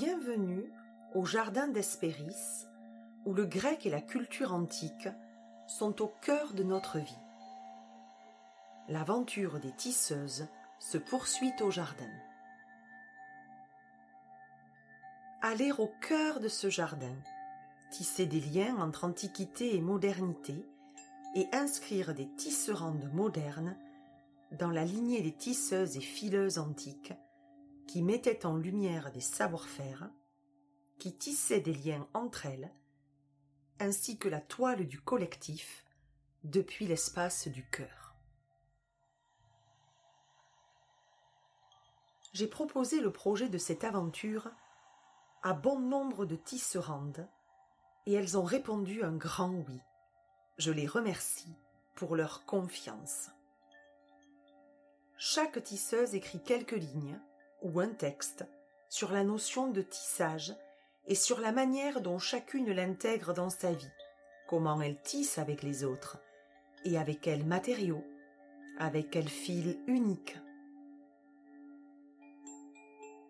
Bienvenue au jardin d'Hespéris, où le grec et la culture antique sont au cœur de notre vie. L'aventure des tisseuses se poursuit au jardin. Aller au cœur de ce jardin, tisser des liens entre antiquité et modernité, et inscrire des tisserandes modernes dans la lignée des tisseuses et fileuses antiques qui mettaient en lumière des savoir-faire, qui tissaient des liens entre elles, ainsi que la toile du collectif depuis l'espace du cœur. J'ai proposé le projet de cette aventure à bon nombre de tisserandes et elles ont répondu un grand oui. Je les remercie pour leur confiance. Chaque tisseuse écrit quelques lignes ou un texte sur la notion de tissage et sur la manière dont chacune l'intègre dans sa vie, comment elle tisse avec les autres, et avec quels matériaux, avec quel fil unique.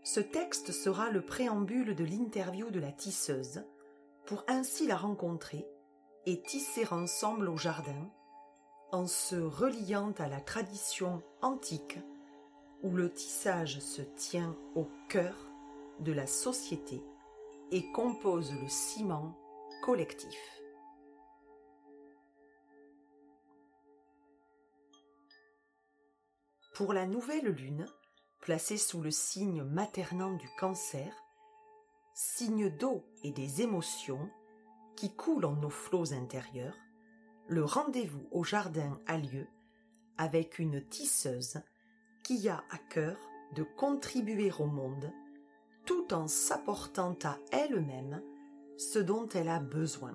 Ce texte sera le préambule de l'interview de la tisseuse, pour ainsi la rencontrer et tisser ensemble au jardin, en se reliant à la tradition antique où le tissage se tient au cœur de la société et compose le ciment collectif. Pour la nouvelle lune, placée sous le signe maternant du cancer, signe d'eau et des émotions qui coulent en nos flots intérieurs, le rendez-vous au jardin a lieu avec une tisseuse qui a à cœur de contribuer au monde tout en s'apportant à elle-même ce dont elle a besoin,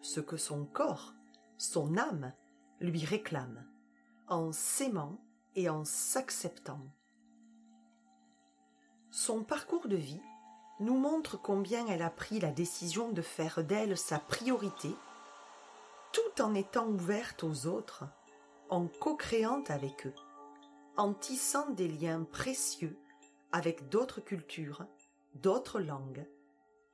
ce que son corps, son âme lui réclame, en s'aimant et en s'acceptant. Son parcours de vie nous montre combien elle a pris la décision de faire d'elle sa priorité, tout en étant ouverte aux autres, en co-créant avec eux en tissant des liens précieux avec d'autres cultures, d'autres langues,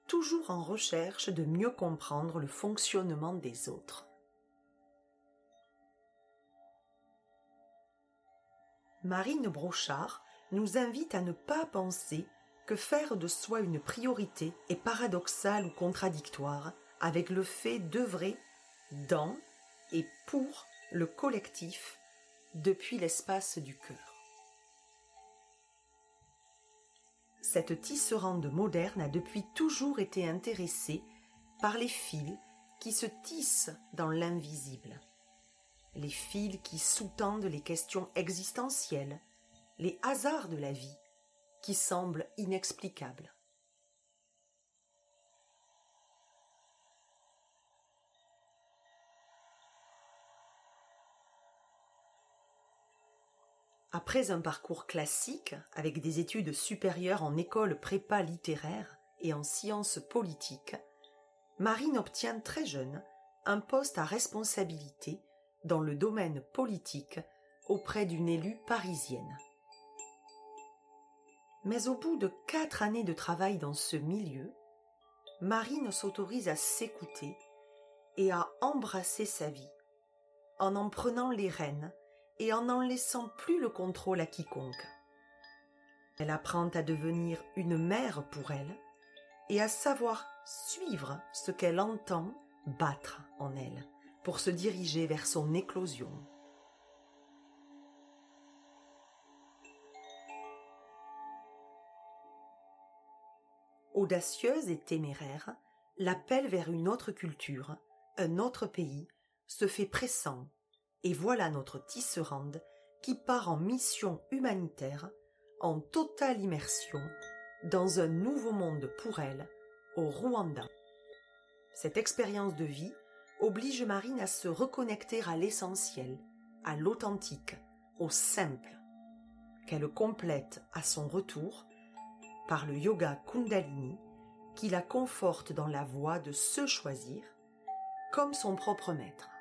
toujours en recherche de mieux comprendre le fonctionnement des autres. Marine Brochard nous invite à ne pas penser que faire de soi une priorité est paradoxal ou contradictoire avec le fait d'œuvrer dans et pour le collectif depuis l'espace du cœur. Cette tisserande moderne a depuis toujours été intéressée par les fils qui se tissent dans l'invisible, les fils qui sous-tendent les questions existentielles, les hasards de la vie qui semblent inexplicables. Après un parcours classique, avec des études supérieures en école prépa littéraire et en sciences politiques, Marine obtient très jeune un poste à responsabilité dans le domaine politique auprès d'une élue parisienne. Mais au bout de quatre années de travail dans ce milieu, Marine s'autorise à s'écouter et à embrasser sa vie, en en prenant les rênes et en n'en laissant plus le contrôle à quiconque. Elle apprend à devenir une mère pour elle et à savoir suivre ce qu'elle entend battre en elle pour se diriger vers son éclosion. Audacieuse et téméraire, l'appel vers une autre culture, un autre pays, se fait pressant et voilà notre tisserande qui part en mission humanitaire, en totale immersion, dans un nouveau monde pour elle, au Rwanda. Cette expérience de vie oblige Marine à se reconnecter à l'essentiel, à l'authentique, au simple, qu'elle complète à son retour par le yoga Kundalini qui la conforte dans la voie de se choisir comme son propre maître.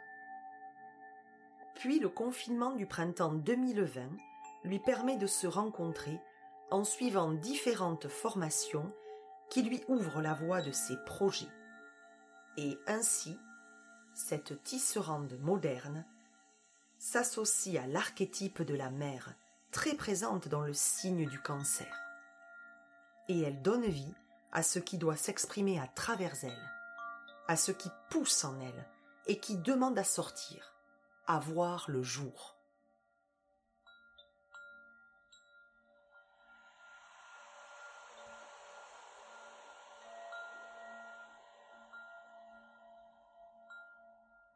Puis le confinement du printemps 2020 lui permet de se rencontrer en suivant différentes formations qui lui ouvre la voie de ses projets. Et ainsi, cette tisserande moderne s'associe à l'archétype de la mère, très présente dans le signe du cancer. Et elle donne vie à ce qui doit s'exprimer à travers elle, à ce qui pousse en elle et qui demande à sortir, à le jour.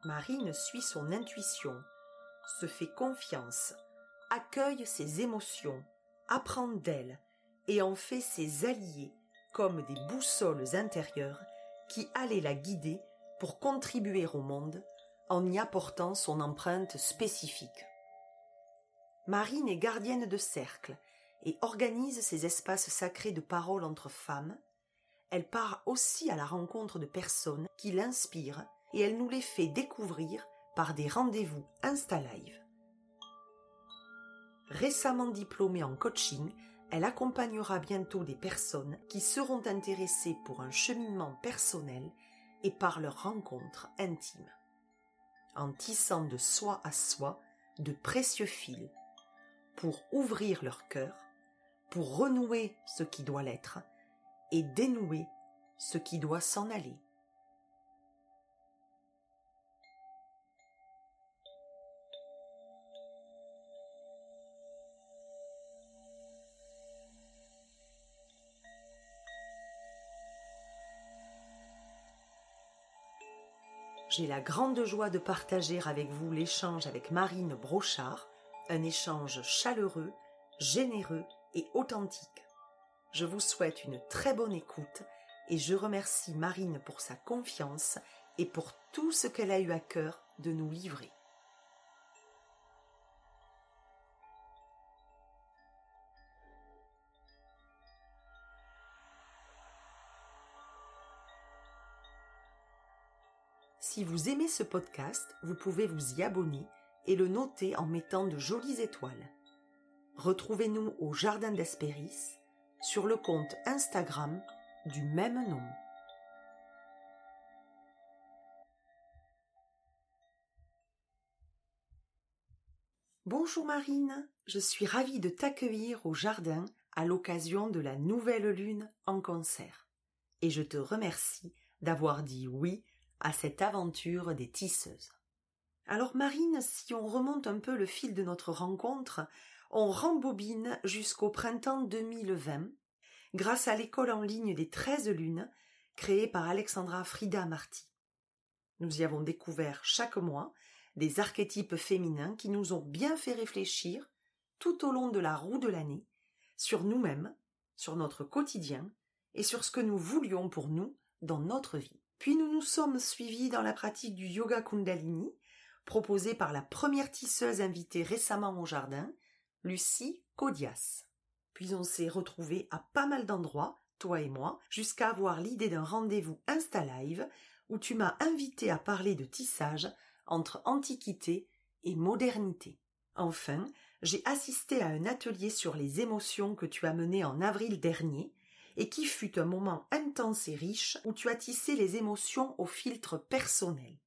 Marine suit son intuition, se fait confiance, accueille ses émotions, apprend d'elles et en fait ses alliés comme des boussoles intérieures qui allaient la guider pour contribuer au monde en y apportant son empreinte spécifique. Marine est gardienne de cercle et organise ces espaces sacrés de parole entre femmes. Elle part aussi à la rencontre de personnes qui l'inspirent et elle nous les fait découvrir par des rendez-vous Insta Live. Récemment diplômée en coaching, elle accompagnera bientôt des personnes qui seront intéressées pour un cheminement personnel et par leur rencontre intime, en tissant de soi à soi de précieux fils pour ouvrir leur cœur, pour renouer ce qui doit l'être et dénouer ce qui doit s'en aller. J'ai la grande joie de partager avec vous l'échange avec Marine Brochard, un échange chaleureux, généreux et authentique. Je vous souhaite une très bonne écoute et je remercie Marine pour sa confiance et pour tout ce qu'elle a eu à cœur de nous livrer. Si vous aimez ce podcast, vous pouvez vous y abonner et le noter en mettant de jolies étoiles. Retrouvez-nous au Jardin d'Hespéris sur le compte Instagram du même nom. Bonjour Marine, je suis ravie de t'accueillir au jardin à l'occasion de la nouvelle lune en concert. Et je te remercie d'avoir dit oui à cette aventure des tisseuses. Alors Marine, si on remonte un peu le fil de notre rencontre, on rembobine jusqu'au printemps 2020, grâce à l'école en ligne des treize lunes, créée par Alexandra Frida Marty. Nous y avons découvert chaque mois des archétypes féminins qui nous ont bien fait réfléchir tout au long de la roue de l'année sur nous-mêmes, sur notre quotidien et sur ce que nous voulions pour nous dans notre vie. Puis nous nous sommes suivis dans la pratique du yoga kundalini, proposé par la première tisseuse invitée récemment au jardin, Lucie Codias. Puis on s'est retrouvés à pas mal d'endroits, toi et moi, jusqu'à avoir l'idée d'un rendez-vous Insta Live où tu m'as invité à parler de tissage entre antiquité et modernité. Enfin, j'ai assisté à un atelier sur les émotions que tu as mené en avril dernier et qui fut un moment intense et riche où tu as tissé les émotions au filtre personnel,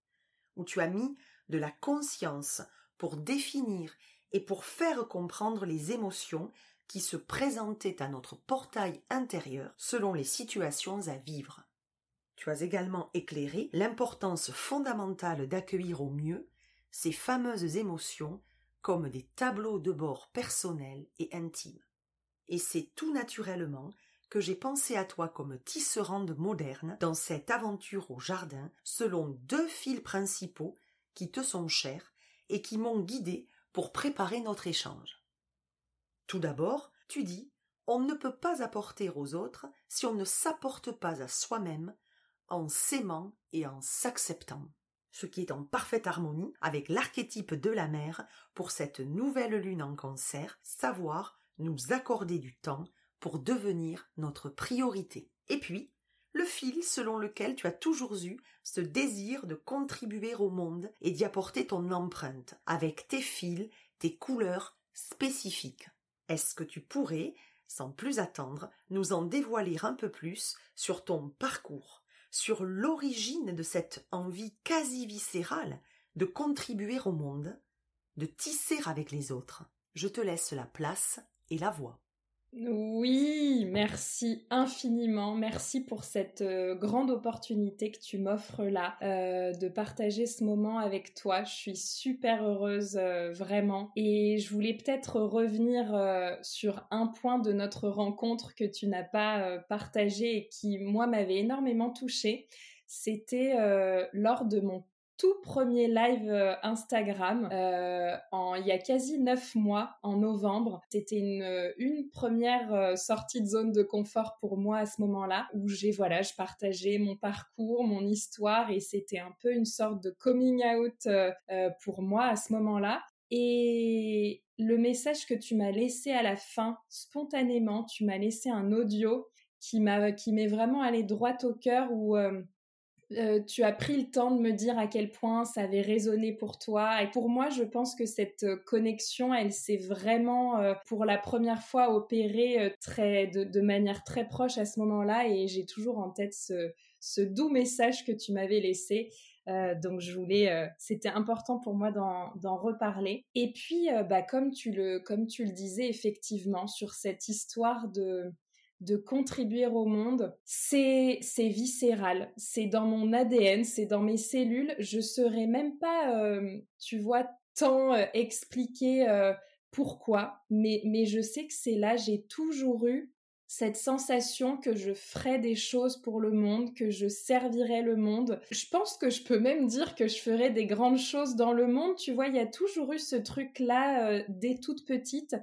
où tu as mis de la conscience pour définir et pour faire comprendre les émotions qui se présentaient à notre portail intérieur selon les situations à vivre. Tu as également éclairé l'importance fondamentale d'accueillir au mieux ces fameuses émotions comme des tableaux de bord personnels et intimes. Et c'est tout naturellement que j'ai pensé à toi comme tisserande moderne dans cette aventure au jardin selon deux fils principaux qui te sont chers et qui m'ont guidé pour préparer notre échange. Tout d'abord, tu dis on ne peut pas apporter aux autres si on ne s'apporte pas à soi-même en s'aimant et en s'acceptant, ce qui est en parfaite harmonie avec l'archétype de la mère pour cette nouvelle lune en cancer, savoir nous accorder du temps pour devenir notre priorité. Et puis, le fil selon lequel tu as toujours eu ce désir de contribuer au monde et d'y apporter ton empreinte, avec tes fils, tes couleurs spécifiques. Est-ce que tu pourrais, sans plus attendre, nous en dévoiler un peu plus sur ton parcours, sur l'origine de cette envie quasi viscérale de contribuer au monde, de tisser avec les autres? Je te laisse la place et la voix. Oui, merci infiniment. Merci pour cette euh, grande opportunité que tu m'offres là euh, de partager ce moment avec toi. Je suis super heureuse, euh, vraiment. Et je voulais peut-être revenir sur un point de notre rencontre que tu n'as pas partagé et qui, moi, m'avait énormément touchée. C'était lors de mon tout premier live euh, Instagram euh, il y a quasi neuf mois, en novembre. C'était une, euh, une première sortie de zone de confort pour moi à ce moment-là, où j'ai voilà, je partageais mon parcours, mon histoire, et c'était un peu une sorte de coming out pour moi à ce moment-là. Et le message que tu m'as laissé à la fin, spontanément, tu m'as laissé un audio qui m'a qui m'est vraiment allé droit au cœur où tu as pris le temps de me dire à quel point ça avait résonné pour toi. Et pour moi, je pense que cette euh, connexion, elle s'est vraiment, euh, pour la première fois, opérée très, de, manière très proche à ce moment-là. Et j'ai toujours en tête ce, doux message que tu m'avais laissé. donc je voulais, c'était important pour moi d'en reparler. Et puis, bah, comme tu le, comme tu le disais effectivement sur cette histoire de de contribuer au monde, c'est c'est viscéral, c'est dans mon ADN, c'est dans mes cellules. Je serais même pas, euh, tu vois, tant euh, expliquer euh, pourquoi, mais mais je sais que c'est là. J'ai toujours eu cette sensation que je ferais des choses pour le monde, que je servirais le monde. Je pense que je peux même dire que je ferais des grandes choses dans le monde. Tu vois, il y a toujours eu ce truc-là dès toute petite,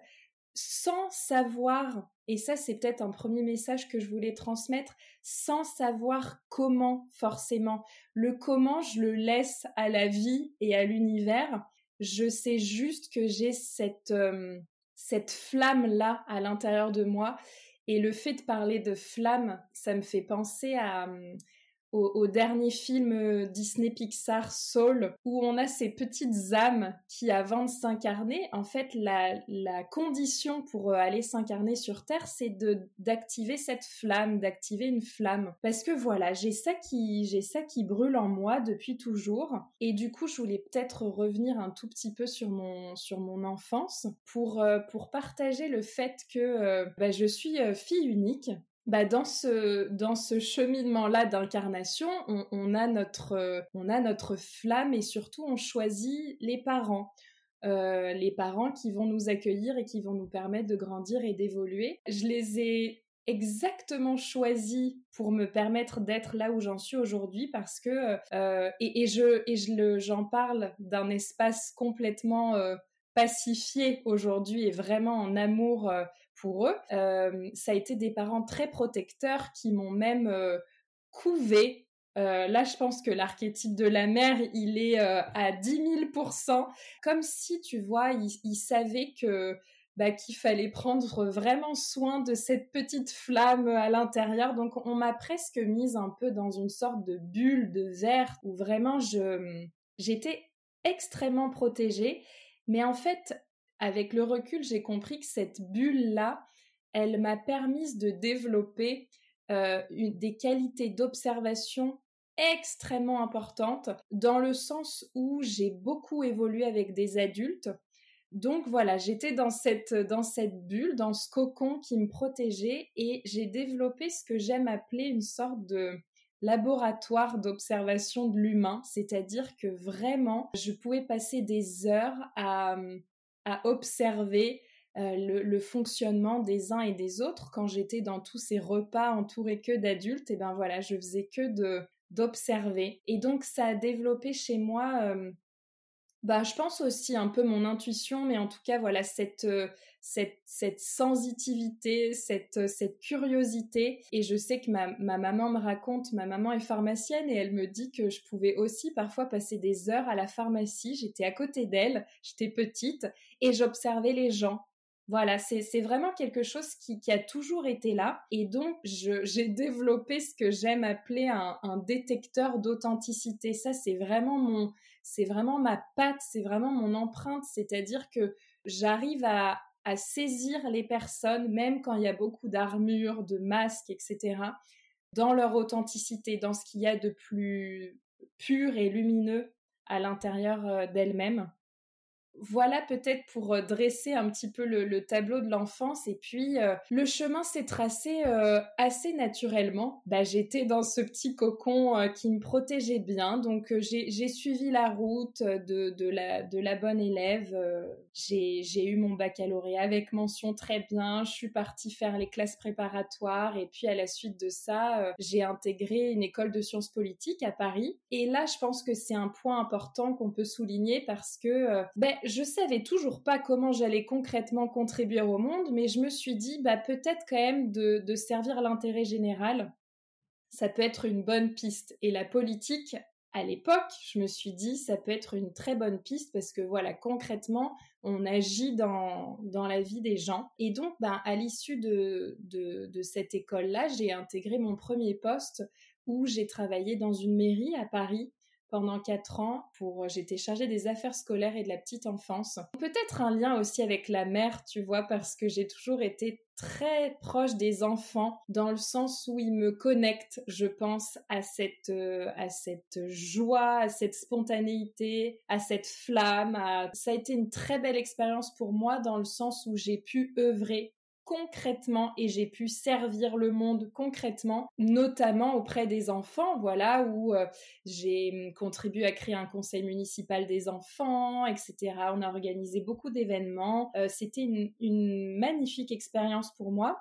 sans savoir et ça, c'est peut-être un premier message que je voulais transmettre sans savoir comment forcément. Le comment, je le laisse à la vie et à l'univers. Je sais juste que j'ai cette, euh, cette flamme-là à l'intérieur de moi. Et le fait de parler de flamme, ça me fait penser à, au, dernier film euh, Disney Pixar Soul, où on a ces petites âmes qui, avant de s'incarner, en fait, la, la condition pour euh, aller s'incarner sur Terre, c'est d'activer cette flamme, d'activer une flamme. Parce que voilà, j'ai ça qui j'ai ça qui brûle en moi depuis toujours. Et du coup, je voulais peut-être revenir un tout petit peu sur mon sur mon enfance pour euh, pour partager le fait que bah, je suis fille unique bah dans ce cheminement là d'incarnation, on, a notre flamme et surtout on choisit les parents. Euh, les parents qui vont nous accueillir et qui vont nous permettre de grandir et d'évoluer. Je les ai exactement choisis pour me permettre d'être là où j'en suis aujourd'hui parce que euh, et je j'en parle d'un espace complètement euh, pacifié aujourd'hui et vraiment en amour pour eux. Euh, ça a été des parents très protecteurs qui m'ont même euh, couvé. Euh, là, je pense que l'archétype de la mère, il est à 10 000% comme si, tu vois, il, savait que bah, qu'il fallait prendre vraiment soin de cette petite flamme à l'intérieur. Donc, on m'a presque mise un peu dans une sorte de bulle de verre où vraiment je j'étais extrêmement protégée. Mais en fait, avec le recul, j'ai compris que cette bulle-là, elle m'a permis de développer euh, des qualités d'observation extrêmement importantes, dans le sens où j'ai beaucoup évolué avec des adultes. Donc voilà, j'étais dans cette, dans cette bulle, dans ce cocon qui me protégeait, et j'ai développé ce que j'aime appeler une sorte de laboratoire d'observation de l'humain, c'est-à-dire que vraiment, je pouvais passer des heures à, à observer euh, le, fonctionnement des uns et des autres. Quand j'étais dans tous ces repas entourés que d'adultes, et ben voilà, je faisais que de d'observer. Et donc ça a développé chez moi, euh, bah je pense aussi un peu mon intuition, mais en tout cas voilà cette euh, cette, cette sensitivité, cette, cette curiosité. Et je sais que ma, ma maman me raconte, ma maman est pharmacienne et elle me dit que je pouvais aussi parfois passer des heures à la pharmacie. J'étais à côté d'elle, j'étais petite et j'observais les gens. Voilà, c'est vraiment quelque chose qui, qui, a toujours été là. Et donc, j'ai développé ce que j'aime appeler un, un détecteur d'authenticité. Ça, c'est vraiment mon, c'est vraiment ma patte, c'est vraiment mon empreinte. C'est-à-dire que j'arrive à, saisir les personnes, même quand il y a beaucoup d'armures, de masques, etc., dans leur authenticité, dans ce qu'il y a de plus pur et lumineux à l'intérieur euh, d'elles-mêmes voilà peut-être pour euh, dresser un petit peu le, tableau de l'enfance. Et puis, euh, le chemin s'est tracé euh, assez naturellement. Bah, j'étais dans ce petit cocon qui me protégeait bien. Donc, j'ai suivi la route de, la bonne élève. j'ai eu mon baccalauréat avec mention très bien. Je suis partie faire les classes préparatoires. Et puis, à la suite de ça, j'ai intégré une école de sciences politiques à Paris. Et là, je pense que c'est un point important qu'on peut souligner parce que ben, je savais toujours pas comment j'allais concrètement contribuer au monde, mais je me suis dit, bah, peut-être quand même de, servir l'intérêt général. Ça peut être une bonne piste. Et la politique, à l'époque, je me suis dit, ça peut être une très bonne piste parce que voilà, concrètement, on agit dans, dans la vie des gens. Et donc, ben, à l'issue de, de, de cette école-là, j'ai intégré mon premier poste où j'ai travaillé dans une mairie à Paris pendant quatre ans pour euh, j'étais chargée des affaires scolaires et de la petite enfance. Peut-être un lien aussi avec la mère, tu vois, parce que j'ai toujours été très proche des enfants dans le sens où ils me connectent, je pense, à cette euh, à cette joie, à cette spontanéité, à cette flamme. Ça a été une très belle expérience pour moi dans le sens où j'ai pu œuvrer concrètement et j'ai pu servir le monde concrètement, notamment auprès des enfants, voilà, où euh, j'ai hum, contribué à créer un conseil municipal des enfants, etc. On a organisé beaucoup d'événements. Euh, c'était une, magnifique expérience pour moi.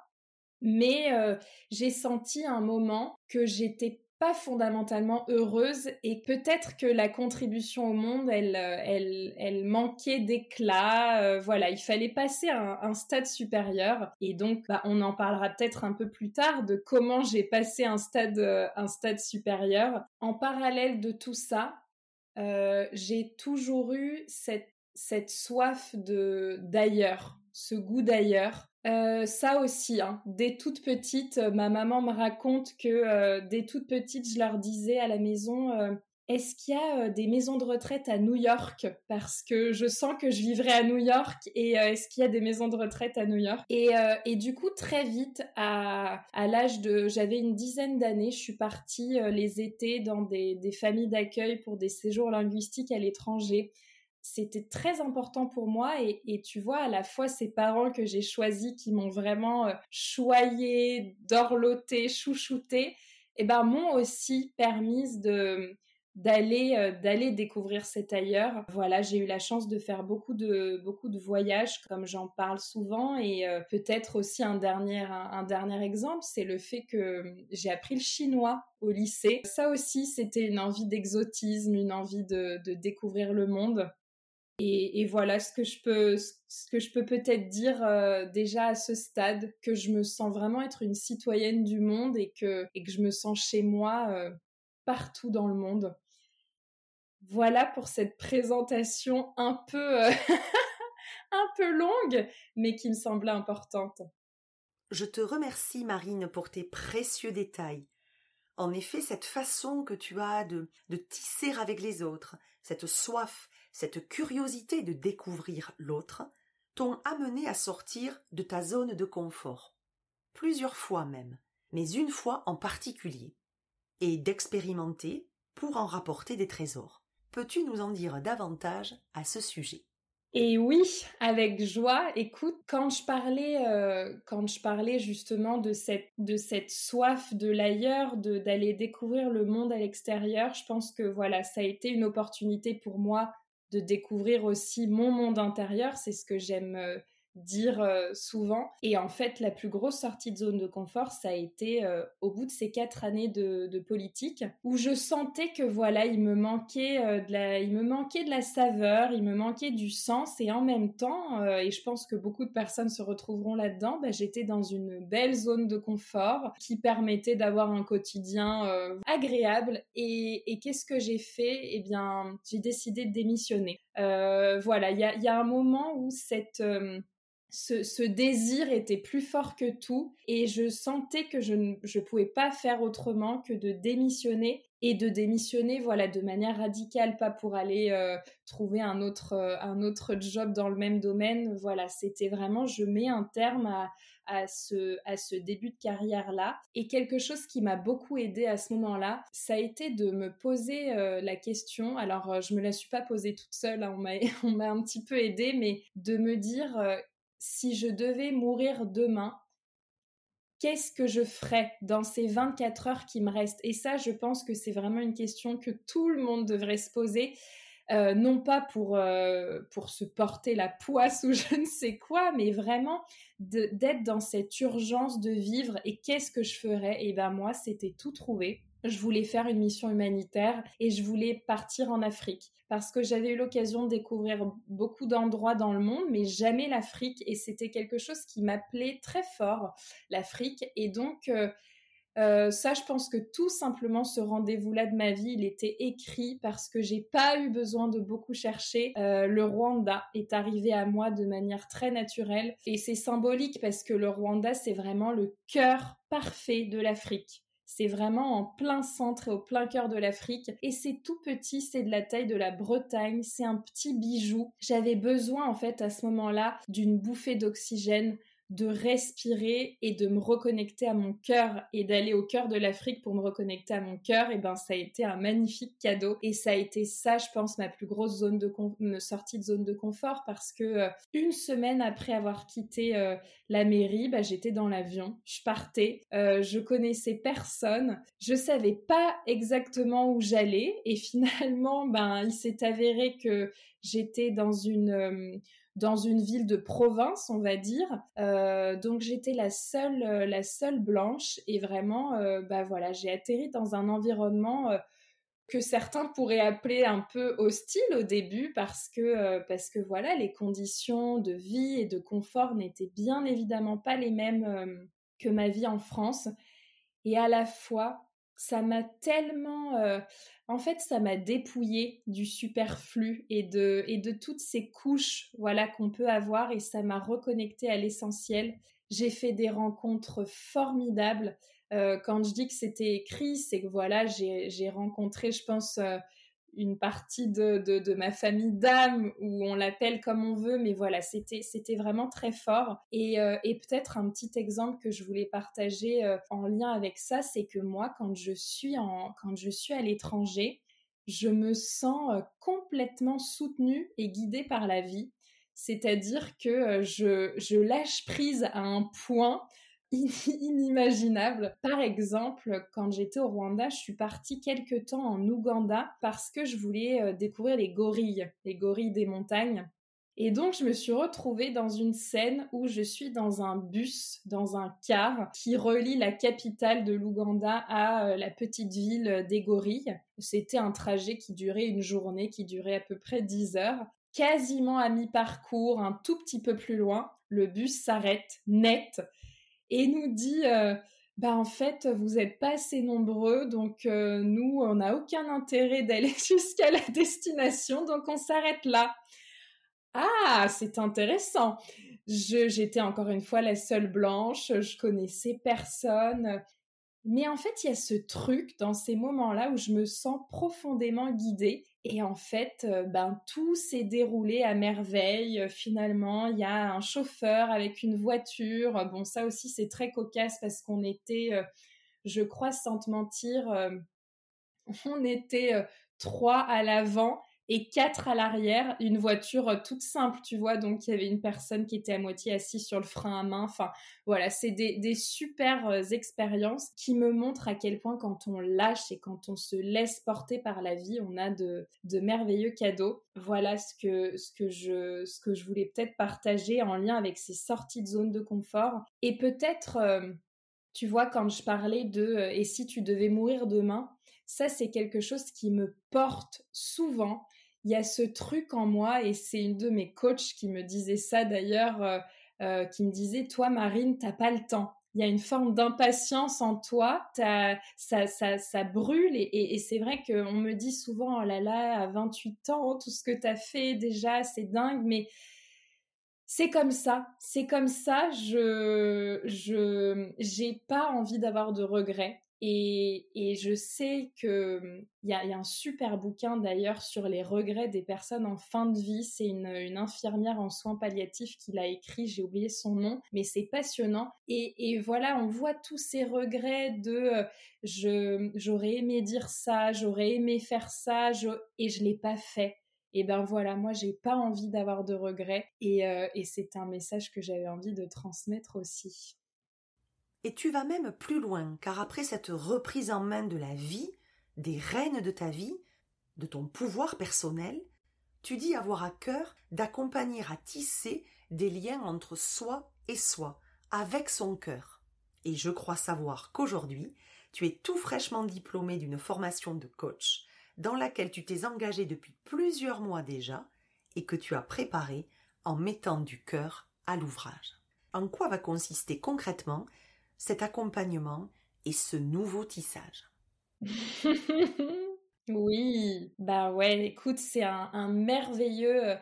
Mais euh, j'ai senti un moment que j'étais pas fondamentalement heureuse et peut-être que la contribution au monde, elle, euh, elle, elle manquait d'éclat. Euh, voilà, il fallait passer à un, stade supérieur et donc bah, on en parlera peut-être un peu plus tard de comment j'ai passé un stade, euh, un stade supérieur. En parallèle de tout ça, j'ai toujours eu cette, cette soif de d'ailleurs, ce goût d'ailleurs euh, ça aussi, hein. dès toute petite, euh, ma maman me raconte que euh, dès toute petite, je leur disais à la maison est-ce qu'il y a des maisons de retraite à New York? Parce que je sens que je vivrai à New York et est-ce qu'il y a des maisons de retraite à New York? Et, du coup, très vite, à, l'âge de... J'avais une dizaine d'années, je suis partie les étés dans des familles d'accueil pour des séjours linguistiques à l'étranger c'était très important pour moi et, tu vois à la fois ces parents que j'ai choisis qui m'ont vraiment euh, choyé, dorloté, chouchouté, et eh ben m'ont aussi permis de d'aller euh, d'aller découvrir cet ailleurs. Voilà, j'ai eu la chance de faire beaucoup de beaucoup de voyages comme j'en parle souvent et euh, peut-être aussi un dernier dernier exemple, c'est le fait que j'ai appris le chinois au lycée. Ça aussi, c'était une envie d'exotisme, une envie de découvrir le monde. Et, voilà ce que je peux, ce que je peux peut-être dire euh, déjà à ce stade, que je me sens vraiment être une citoyenne du monde et que, et que je me sens chez moi euh, partout dans le monde. Voilà pour cette présentation un peu, euh, un peu longue, mais qui me semblait importante. Je te remercie, Marine, pour tes précieux détails. En effet, cette façon que tu as de, de tisser avec les autres, cette soif, cette curiosité de découvrir l'autre, t'ont amené à sortir de ta zone de confort. Plusieurs fois même, mais une fois en particulier. Et d'expérimenter pour en rapporter des trésors. Peux-tu nous en dire davantage à ce sujet? Et oui, avec joie. Écoute, quand je parlais, euh, quand je parlais justement de cette soif de l'ailleurs, d'aller découvrir le monde à l'extérieur, je pense que voilà, ça a été une opportunité pour moi de découvrir aussi mon monde intérieur. C'est ce que j'aime euh, dire euh, souvent. Et en fait, la plus grosse sortie de zone de confort, ça a été euh, au bout de ces quatre années de, politique, où je sentais que voilà, il me manquait euh, de la, il me manquait de la saveur, il me manquait du sens, et en même temps, et je pense que beaucoup de personnes se retrouveront là-dedans, bah, j'étais dans une belle zone de confort qui permettait d'avoir un quotidien agréable. Et, qu'est-ce que j'ai fait? Eh bien, j'ai décidé de démissionner. voilà, il y a, un moment où cette ce, désir était plus fort que tout et je sentais que je ne pouvais pas faire autrement que de démissionner et de démissionner voilà de manière radicale pas pour aller euh, trouver un autre euh, un autre job dans le même domaine. Voilà c'était vraiment je mets un terme à, à ce à ce début de carrière là et quelque chose qui m'a beaucoup aidé à ce moment-là ça a été de me poser euh, la question. Alors je me la suis pas posée toute seule hein, on m'a on m'a un petit peu aidé mais de me dire si je devais mourir demain, qu'est-ce que je ferais dans ces 24 heures qui me restent? Et ça, je pense que c'est vraiment une question que tout le monde devrait se poser. Euh, non pas pour, euh, pour se porter la poisse ou je ne sais quoi, mais vraiment d'être dans cette urgence de vivre et qu'est-ce que je ferais? Et ben moi, c'était tout trouvé je voulais faire une mission humanitaire et je voulais partir en Afrique parce que j'avais eu l'occasion de découvrir beaucoup d'endroits dans le monde, mais jamais l'Afrique. Et c'était quelque chose qui m'appelait très fort, l'Afrique. Et donc, euh, euh, ça, je pense que tout simplement ce rendez-vous-là de ma vie, il était écrit parce que j'ai pas eu besoin de beaucoup chercher. Euh, le Rwanda est arrivé à moi de manière très naturelle et c'est symbolique parce que le Rwanda, c'est vraiment le cœur parfait de l'Afrique. C'est vraiment en plein centre et au plein cœur de l'Afrique. Et c'est tout petit, c'est de la taille de la Bretagne, c'est un petit bijou. J'avais besoin en fait à ce moment-là d'une bouffée d'oxygène de respirer et de me reconnecter à mon cœur et d'aller au cœur de l'Afrique pour me reconnecter à mon cœur, et ben ça a été un magnifique cadeau. Et ça a été ça, je pense, ma plus grosse zone de sortie de zone de confort parce que euh, une semaine après avoir quitté euh, la mairie, bah, j'étais dans l'avion, je partais, euh, je connaissais personne, je savais pas exactement où j'allais et finalement, ben il s'est avéré que j'étais dans une dans une ville de province, on va dire. Euh, donc j'étais la seule, euh, la seule blanche et vraiment, euh, bah voilà, j'ai atterri dans un environnement que certains pourraient appeler un peu hostile au début parce que parce que voilà, les conditions de vie et de confort n'étaient bien évidemment pas les mêmes que ma vie en France. Et à la fois, ça m'a tellement en fait, ça m'a dépouillé du superflu et de, et de toutes ces couches voilà, qu'on peut avoir et ça m'a reconnecté à l'essentiel. J'ai fait des rencontres formidables. Euh, quand je dis que c'était écrit, c'est que voilà, j'ai rencontré, je pense, euh, une partie de, de, ma famille d'âme, ou on l'appelle comme on veut, mais voilà, c'était, c'était vraiment très fort. Et, euh, et peut-être un petit exemple que je voulais partager euh, en lien avec ça, c'est que moi, quand je suis, en, quand je suis à l'étranger, je me sens euh, complètement soutenue et guidée par la vie. C'est-à-dire que je, je lâche prise à un point inimaginable. Par exemple, quand j'étais au Rwanda, je suis partie quelque temps en Ouganda parce que je voulais euh, découvrir les gorilles, les gorilles des montagnes. Et donc, je me suis retrouvée dans une scène où je suis dans un bus, dans un car, qui relie la capitale de l'Ouganda à euh, la petite ville des gorilles. C'était un trajet qui durait une journée, qui durait à peu près 10 heures. Quasiment à mi-parcours, un tout petit peu plus loin, le bus s'arrête net et nous dit euh, bah en fait vous n'êtes pas assez nombreux donc euh, nous on n'a aucun intérêt d'aller jusqu'à la destination donc on s'arrête là. Ah c'est intéressant. j'étais encore une fois la seule blanche, je connaissais personne. Mais en fait, il y a ce truc dans ces moments-là où je me sens profondément guidée et en fait, euh, ben tout s'est déroulé à merveille. Euh, finalement, il y a un chauffeur avec une voiture. Bon, ça aussi c'est très cocasse parce qu'on était, euh, je crois sans te mentir, on était trois à l'avant et quatre à l'arrière, une voiture euh, toute simple, tu vois. Donc, il y avait une personne qui était à moitié assise sur le frein à main. Enfin, voilà, c'est des, super euh, expériences qui me montrent à quel point quand on lâche et quand on se laisse porter par la vie, on a de, de merveilleux cadeaux. Voilà ce que, ce que je, ce que je voulais peut-être partager en lien avec ces sorties de zone de confort. Et peut-être, euh, tu vois, quand je parlais de et si tu devais mourir demain, ça, c'est quelque chose qui me porte souvent il y a ce truc en moi, et c'est une de mes coachs qui me disait ça d'ailleurs, euh, euh, qui me disait, toi Marine, t'as pas le temps. Il y a une forme d'impatience en toi, ça, ça, ça, brûle, et, c'est vrai qu'on me dit souvent, oh là là, à 28 ans, tout ce que t'as fait déjà, c'est dingue, mais c'est comme ça, c'est comme ça. Je, je, pas envie d'avoir de regrets. Et, je sais que hum, y a, y a, un super bouquin d'ailleurs sur les regrets des personnes en fin de vie. C'est une, infirmière en soins palliatifs qui l'a écrit. J'ai oublié son nom, mais c'est passionnant. Et, et, voilà, on voit tous ces regrets de euh, je j'aurais aimé dire ça, j'aurais aimé faire ça, et je l'ai pas fait. Et ben voilà, moi j'ai pas envie d'avoir de regrets. Et, euh, et c'est un message que j'avais envie de transmettre aussi. Et tu vas même plus loin, car après cette reprise en main de la vie, des rênes de ta vie, de ton pouvoir personnel, tu dis avoir à cœur d'accompagner à tisser des liens entre soi et soi, avec son cœur. Et je crois savoir qu'aujourd'hui, tu es tout fraîchement diplômé d'une formation de coach, dans laquelle tu t'es engagé depuis plusieurs mois déjà, et que tu as préparé en mettant du cœur à l'ouvrage. En quoi va consister concrètement cet accompagnement et ce nouveau tissage. oui, bah ouais, écoute, c'est un, merveilleux euh,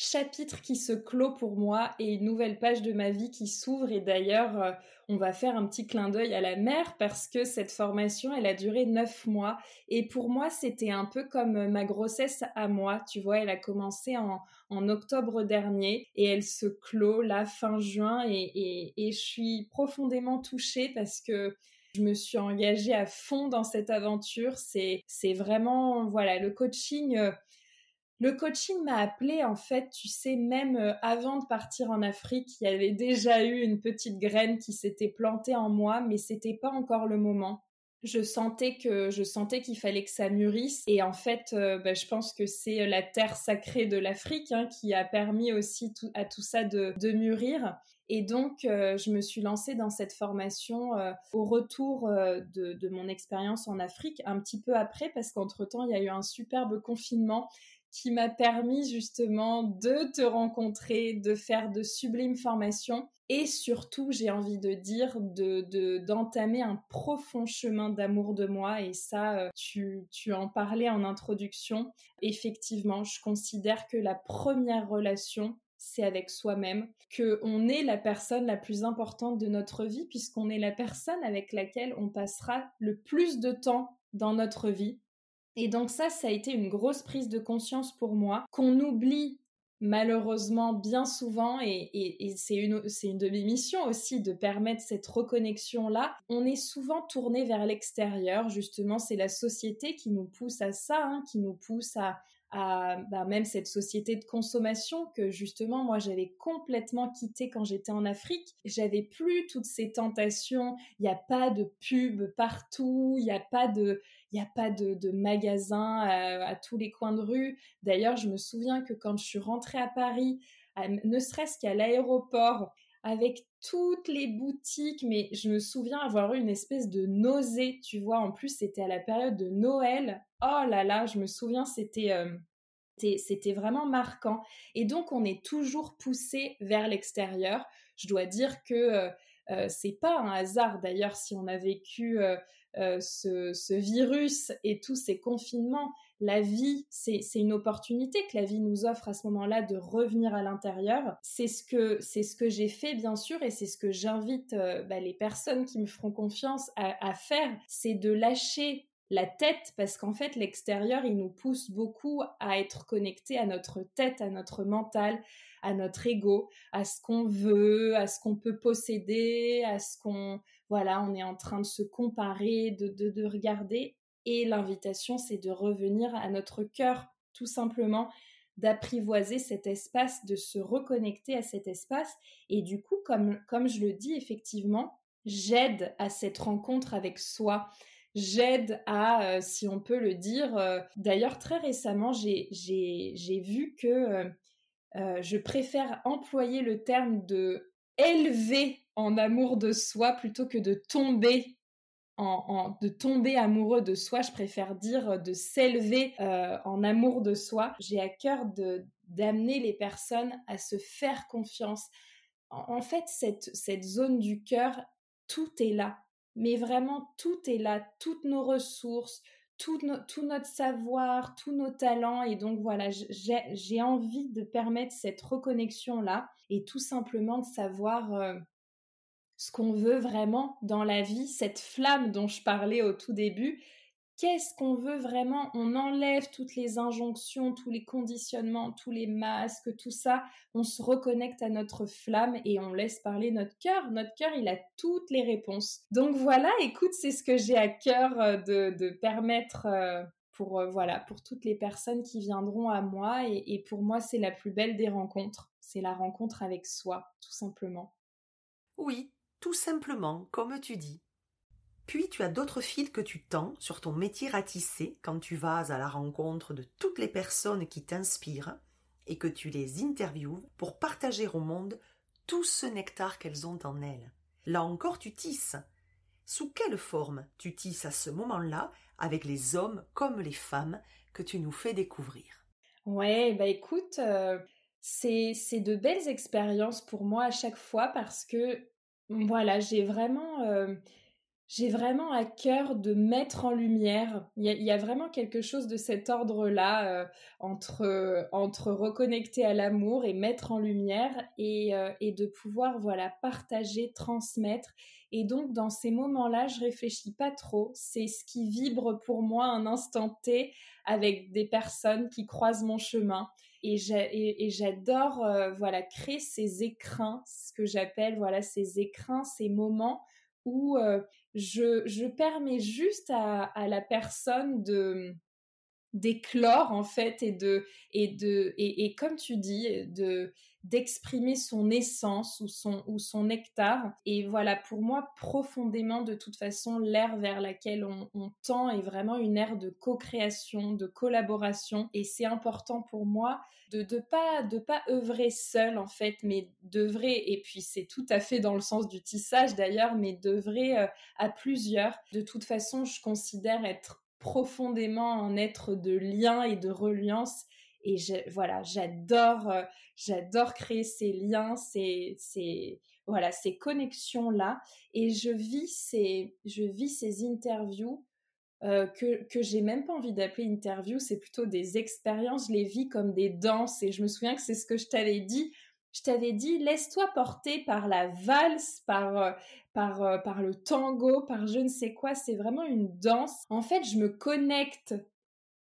chapitre qui se clôt pour moi et une nouvelle page de ma vie qui s'ouvre. Et d'ailleurs, euh, on va faire un petit clin d'œil à la mère parce que cette formation, elle a duré neuf mois. Et pour moi, c'était un peu comme euh, ma grossesse à moi. Tu vois, elle a commencé en, octobre dernier et elle se clôt là fin juin. Et, et je suis profondément touchée parce que je me suis engagée à fond dans cette aventure. C'est, c'est vraiment, voilà, le coaching. Euh, le coaching m'a appelé en fait, tu sais, même euh, avant de partir en Afrique, il y avait déjà eu une petite graine qui s'était plantée en moi, mais c'était pas encore le moment. Je sentais que je sentais qu'il fallait que ça mûrisse et en fait, euh, bah, je pense que c'est la terre sacrée de l'Afrique hein, qui a permis aussi à tout ça de, mûrir. Et donc, euh, je me suis lancée dans cette formation au retour de, de, mon expérience en Afrique, un petit peu après, parce qu'entre-temps, il y a eu un superbe confinement qui m'a permis justement de te rencontrer, de faire de sublimes formations et surtout, j'ai envie de dire, de d'entamer un profond chemin d'amour de moi. Et ça, euh, tu, tu en parlais en introduction. Effectivement, je considère que la première relation, c'est avec soi-même, que on est la personne la plus importante de notre vie puisqu'on est la personne avec laquelle on passera le plus de temps dans notre vie et donc ça, ça a été une grosse prise de conscience pour moi, qu'on oublie malheureusement bien souvent, et, c'est une, de mes missions aussi de permettre cette reconnexion-là, on est souvent tourné vers l'extérieur, justement, c'est la société qui nous pousse à ça, hein, qui nous pousse à, à bah, même cette société de consommation que justement moi j'avais complètement quitté quand j'étais en Afrique. J'avais plus toutes ces tentations. Il n'y a pas de pub partout. Il n'y a pas de il n'y a pas de, de magasin à, tous les coins de rue. D'ailleurs, je me souviens que quand je suis rentrée à Paris, ne serait-ce qu'à l'aéroport, avec toutes les boutiques, mais je me souviens avoir eu une espèce de nausée, tu vois. En plus, c'était à la période de Noël. Oh là là, je me souviens, c'était euh, c'était vraiment marquant. Et donc, on est toujours poussé vers l'extérieur. Je dois dire que euh, euh, c'est pas un hasard d'ailleurs si on a vécu ce, ce, virus et tous ces confinements la vie, c'est une opportunité que la vie nous offre à ce moment-là de revenir à l'intérieur. C'est ce que c'est ce que j'ai fait bien sûr et c'est ce que j'invite euh, bah, les personnes qui me feront confiance à, faire, c'est de lâcher la tête parce qu'en fait l'extérieur il nous pousse beaucoup à être connecté à notre tête, à notre mental, à notre ego, à ce qu'on veut, à ce qu'on peut posséder, à ce qu'on voilà, on est en train de se comparer, de, de, de regarder et l'invitation, c'est de revenir à notre cœur, tout simplement, d'apprivoiser cet espace, de se reconnecter à cet espace. Et du coup, comme, je le dis, effectivement, j'aide à cette rencontre avec soi. J'aide à, euh, si on peut le dire, euh, d'ailleurs très récemment, j'ai vu que euh, je préfère employer le terme de élever en amour de soi plutôt que de tomber de tomber amoureux de soi, je préfère dire de s'élever euh, en amour de soi. J'ai à cœur de d'amener les personnes à se faire confiance. En, fait, cette, cette zone du cœur, tout est là. Mais vraiment, tout est là. Toutes nos ressources, tout, notre savoir, tous nos talents. Et donc voilà, j'ai envie de permettre cette reconnexion-là et tout simplement de savoir euh, ce qu'on veut vraiment dans la vie, cette flamme dont je parlais au tout début. Qu'est-ce qu'on veut vraiment? On enlève toutes les injonctions, tous les conditionnements, tous les masques, tout ça. On se reconnecte à notre flamme et on laisse parler notre cœur. Notre cœur, il a toutes les réponses. Donc voilà, écoute, c'est ce que j'ai à cœur euh, de, permettre euh, pour, euh, voilà, pour toutes les personnes qui viendront à moi. et pour moi, c'est la plus belle des rencontres. C'est la rencontre avec soi, tout simplement. Oui, tout simplement, comme tu dis. Puis tu as d'autres fils que tu tends sur ton métier ratissé quand tu vas à la rencontre de toutes les personnes qui t'inspirent et que tu les interviews pour partager au monde tout ce nectar qu'elles ont en elles. Là encore tu tisses. Sous quelle forme tu tisses à ce moment-là avec les hommes comme les femmes que tu nous fais découvrir? Ouais, bah écoute, euh, c'est de belles expériences pour moi à chaque fois parce que voilà, j'ai vraiment, euh, j'ai vraiment à cœur de mettre en lumière. Il y a, vraiment quelque chose de cet ordre-là euh, entre, entre reconnecter à l'amour et mettre en lumière et, euh, et de pouvoir voilà partager, transmettre. Et donc dans ces moments-là, je réfléchis pas trop. C'est ce qui vibre pour moi un instant T avec des personnes qui croisent mon chemin et j'adore euh, voilà créer ces écrins ce que j'appelle voilà ces écrins ces moments où euh, je, permets juste à, la personne de d'éclore en fait et de et comme tu dis de d'exprimer son essence ou son ou son nectar et voilà pour moi profondément de toute façon l'ère vers laquelle on, tend est vraiment une ère de co-création de collaboration et c'est important pour moi de de pas de pas œuvrer seul en fait mais d'œuvrer et puis c'est tout à fait dans le sens du tissage d'ailleurs mais d'œuvrer euh, à plusieurs de toute façon je considère être profondément un être de lien et de reliance. Et voilà, j'adore, euh, j'adore créer ces liens, ces, voilà, ces connexions là. Et je vis ces, je vis ces interviews euh, que, que j'ai même pas envie d'appeler interviews, c'est plutôt des expériences, je les vis comme des danses. Et je me souviens que c'est ce que je t'avais dit je t'avais dit, laisse-toi porter par la valse, par, euh, par, par le tango, par je ne sais quoi. C'est vraiment une danse. En fait, je me connecte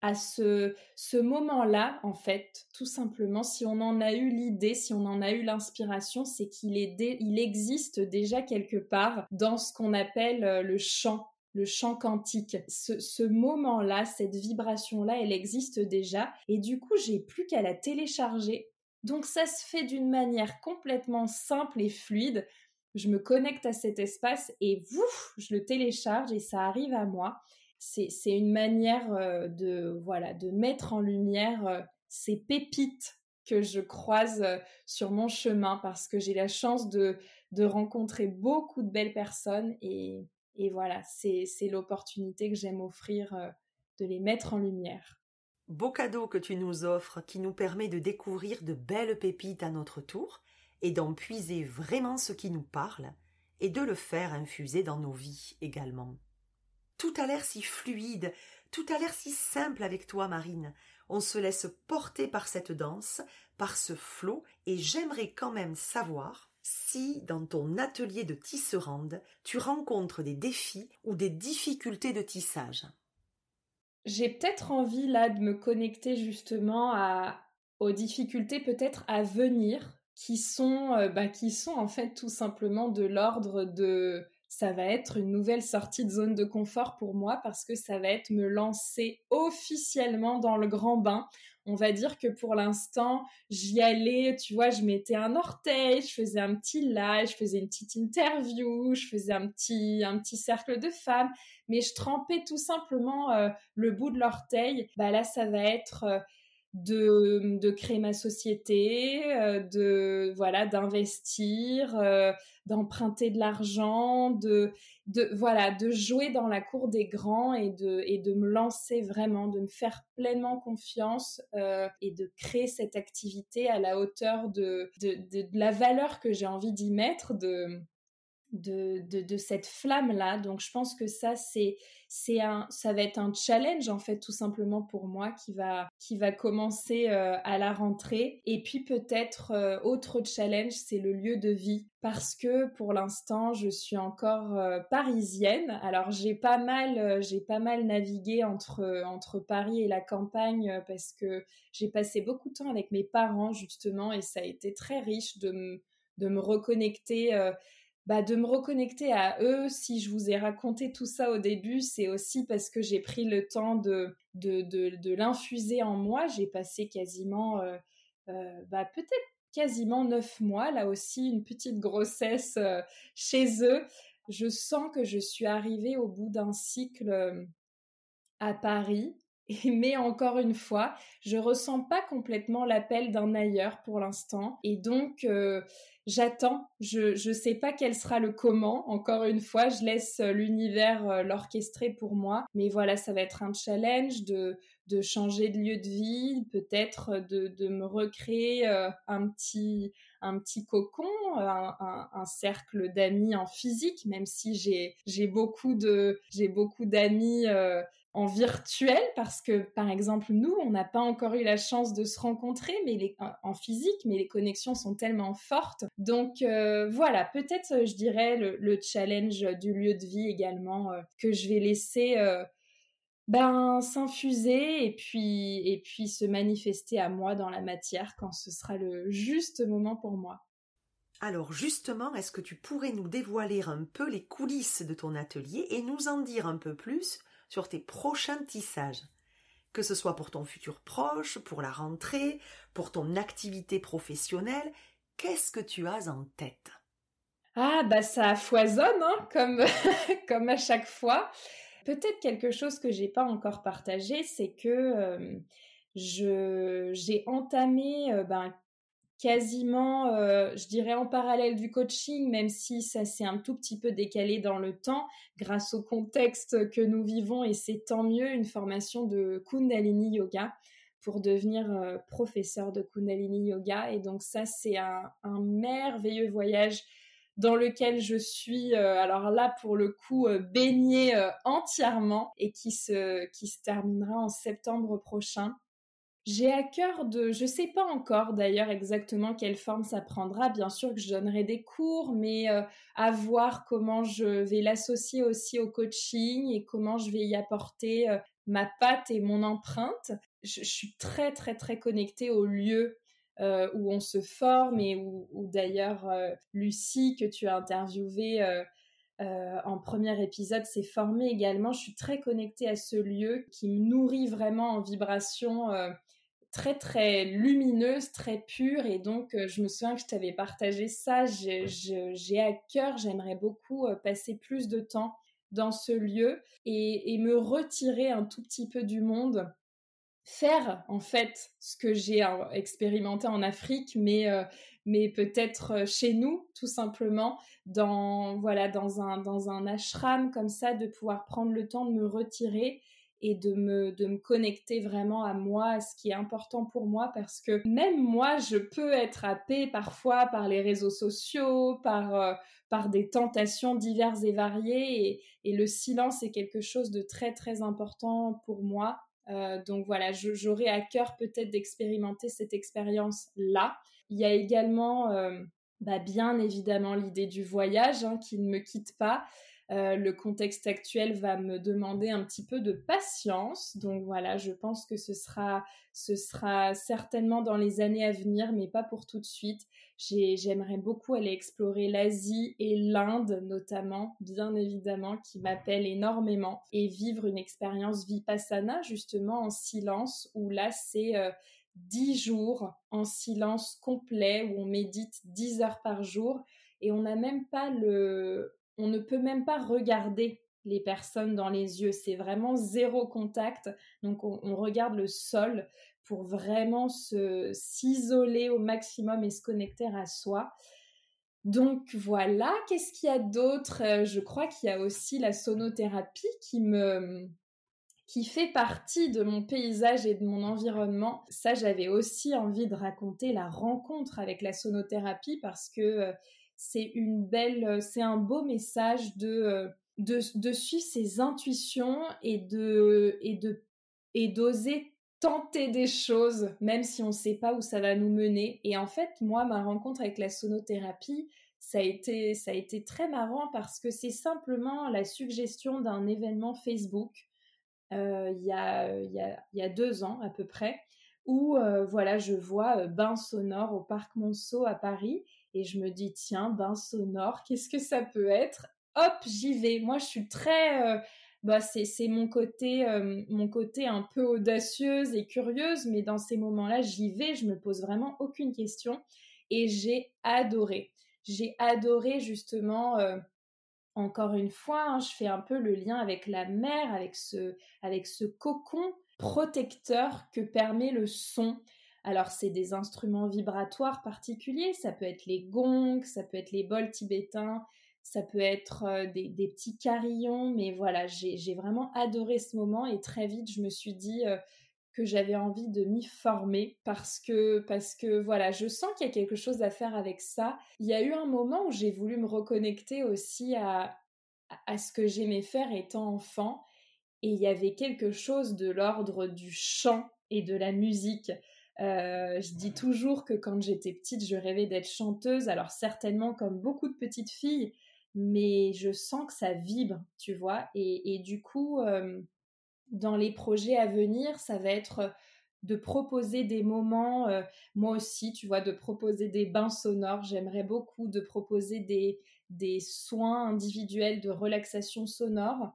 à ce, ce moment-là, en fait, tout simplement, si on en a eu l'idée, si on en a eu l'inspiration, c'est qu'il est il existe déjà quelque part dans ce qu'on appelle euh, le chant, le chant quantique. Ce, ce moment-là, cette vibration-là, elle existe déjà. Et du coup, j'ai plus qu'à la télécharger donc ça se fait d'une manière complètement simple et fluide. Je me connecte à cet espace et ouf, je le télécharge et ça arrive à moi. C'est une manière euh, de voilà de mettre en lumière euh, ces pépites que je croise euh, sur mon chemin parce que j'ai la chance de, de rencontrer beaucoup de belles personnes et, et voilà, c'est l'opportunité que j'aime offrir de les mettre en lumière. Beau cadeau que tu nous offres qui nous permet de découvrir de belles pépites à notre tour et d'en puiser vraiment ce qui nous parle et de le faire infuser dans nos vies également. Tout a l'air si fluide, tout a l'air si simple avec toi, Marine. On se laisse porter par cette danse, par ce flot, et j'aimerais quand même savoir si, dans ton atelier de tisserande, tu rencontres des défis ou des difficultés de tissage j'ai peut-être envie là de me connecter justement aux difficultés peut-être à venir qui sont, euh, bah, qui sont en fait tout simplement de l'ordre de ça va être une nouvelle sortie de zone de confort pour moi parce que ça va être me lancer officiellement dans le grand bain. On va dire que pour l'instant, j'y allais, tu vois, je mettais un orteil, je faisais un petit live, je faisais une petite interview, je faisais un petit, un petit cercle de femmes, mais je trempais tout simplement euh, le bout de l'orteil. Bah là, ça va être euh, de, de créer ma société, euh, de voilà d'investir, d'emprunter de l'argent, de, voilà de jouer dans la cour des grands et de me lancer vraiment, de me faire pleinement confiance euh, et de créer cette activité à la hauteur de la valeur que j'ai envie d'y mettre, de de, de, cette flamme là. Donc je pense que ça c'est c'est un ça va être un challenge en fait tout simplement pour moi qui va qui va commencer euh, à la rentrée. Et puis peut-être euh, autre challenge c'est le lieu de vie parce que pour l'instant je suis encore euh, parisienne. Alors j'ai pas mal j'ai pas mal navigué entre entre Paris et la campagne parce que j'ai passé beaucoup de temps avec mes parents justement et ça a été très riche de de me reconnecter bah, de me reconnecter à eux. Si je vous ai raconté tout ça au début, c'est aussi parce que j'ai pris le temps de, de, de, l'infuser en moi. J'ai passé quasiment, euh, euh, bah, peut-être quasiment neuf mois, là aussi, une petite grossesse euh, chez eux. Je sens que je suis arrivée au bout d'un cycle à Paris. Mais encore une fois, je ressens pas complètement l'appel d'un ailleurs pour l'instant. Et donc, j'attends. Je ne sais pas quel sera le comment. Encore une fois, je laisse euh, l'univers euh, l'orchestrer pour moi. Mais voilà, ça va être un challenge de, de changer de lieu de vie, peut-être euh, de, de, me recréer un petit un petit cocon, un, un, cercle d'amis en physique, même si j'ai j'ai beaucoup de j'ai beaucoup d'amis en virtuel parce que par exemple nous on n'a pas encore eu la chance de se rencontrer mais en physique mais les connexions sont tellement fortes donc euh, voilà peut-être euh, je dirais le, challenge du lieu de vie également euh, que je vais laisser ben s'infuser et puis et puis se manifester à moi dans la matière quand ce sera le juste moment pour moi. Alors justement, est-ce que tu pourrais nous dévoiler un peu les coulisses de ton atelier et nous en dire un peu plus sur tes prochains tissages. Que ce soit pour ton futur proche, pour la rentrée, pour ton activité professionnelle, qu'est-ce que tu as en tête? Ah, bah ça foisonne, hein, comme, comme à chaque fois. Peut-être quelque chose que j'ai pas encore partagé, c'est que euh, j'ai entamé euh, ben, quasiment, euh, je dirais en parallèle du coaching, même si ça s'est un tout petit peu décalé dans le temps grâce au contexte que nous vivons et c'est tant mieux une formation de Kundalini Yoga pour devenir euh, professeur de Kundalini Yoga. Et donc ça, c'est un, merveilleux voyage dans lequel je suis, euh, alors là pour le coup, baignée entièrement et qui se, qui se terminera en septembre prochain. J'ai à cœur de, je sais pas encore d'ailleurs exactement quelle forme ça prendra. Bien sûr que je donnerai des cours, mais euh, à voir comment je vais l'associer aussi au coaching et comment je vais y apporter euh, ma patte et mon empreinte. Je, suis très très très connectée au lieu euh, où on se forme et où, où d'ailleurs Lucie que tu as interviewée en premier épisode s'est formée également. Je suis très connectée à ce lieu qui me nourrit vraiment en vibration très très lumineuse, très pure. Et donc, euh, je me souviens que je t'avais partagé ça. J'ai à cœur, j'aimerais beaucoup euh, passer plus de temps dans ce lieu et, me retirer un tout petit peu du monde. Faire en fait ce que j'ai euh, expérimenté en Afrique, mais mais peut-être chez nous tout simplement dans voilà dans un dans un ashram comme ça de pouvoir prendre le temps de me retirer et de me, de me connecter vraiment à moi, à ce qui est important pour moi, parce que même moi, je peux être happée parfois par les réseaux sociaux, par, euh, par des tentations diverses et variées, et, le silence est quelque chose de très très important pour moi. Euh, donc voilà, j'aurais à cœur peut-être d'expérimenter cette expérience-là. Il y a également, euh, bah, bien évidemment, l'idée du voyage hein, qui ne me quitte pas. Euh, le contexte actuel va me demander un petit peu de patience. Donc voilà, je pense que ce sera, ce sera certainement dans les années à venir, mais pas pour tout de suite. J'aimerais beaucoup aller explorer l'Asie et l'Inde notamment, bien évidemment, qui m'appellent énormément, et vivre une expérience vipassana justement en silence, où là c'est euh, dix jours en silence complet, où on médite dix heures par jour, et on n'a même pas le, on ne peut même pas regarder les personnes dans les yeux. C'est vraiment zéro contact. Donc on, regarde le sol pour vraiment se s'isoler au maximum et se connecter à soi. Donc voilà, qu'est-ce qu'il y a d'autre? Euh, Je crois qu'il y a aussi la sonothérapie qui me qui fait partie de mon paysage et de mon environnement. Ça, j'avais aussi envie de raconter la rencontre avec la sonothérapie parce que euh, c'est une belle, c'est un beau message de, de, de suivre ses intuitions et de, et de, et d'oser tenter des choses, même si on ne sait pas où ça va nous mener. Et en fait, moi, ma rencontre avec la sonothérapie, ça a été, ça a été très marrant parce que c'est simplement la suggestion d'un événement Facebook euh, il, y a, y a, y a deux ans à peu près, où euh, voilà, je vois euh, bain sonore au parc Monceau à Paris et je me dis tiens, bain sonore, qu'est-ce que ça peut être? Hop, j'y vais. Moi, je suis très bah c'est mon côté euh, mon côté un peu audacieuse et curieuse mais dans ces moments-là j'y vais. Je me pose vraiment aucune question et j'ai adoré. J'ai adoré justement euh, encore une fois hein, je fais un peu le lien avec la mer avec ce avec ce cocon protecteur que permet le son alors c'est des instruments vibratoires particuliers ça peut être les gongs ça peut être les bols tibétains ça peut être euh, des, petits carillons, mais voilà, j'ai vraiment adoré ce moment et très vite je me suis dit euh, que j'avais envie de m'y former parce que parce que voilà, je sens qu'il y a quelque chose à faire avec ça. Il y a eu un moment où j'ai voulu me reconnecter aussi à, à ce que j'aimais faire étant enfant et il y avait quelque chose de l'ordre du chant et de la musique. Euh, je dis toujours que quand j'étais petite, je rêvais d'être chanteuse. Alors certainement, comme beaucoup de petites filles, mais je sens que ça vibre, tu vois. Et, du coup, euh, dans les projets à venir, ça va être de proposer des moments, euh, moi aussi, tu vois, de proposer des bains sonores. J'aimerais beaucoup de proposer des, soins individuels de relaxation sonore.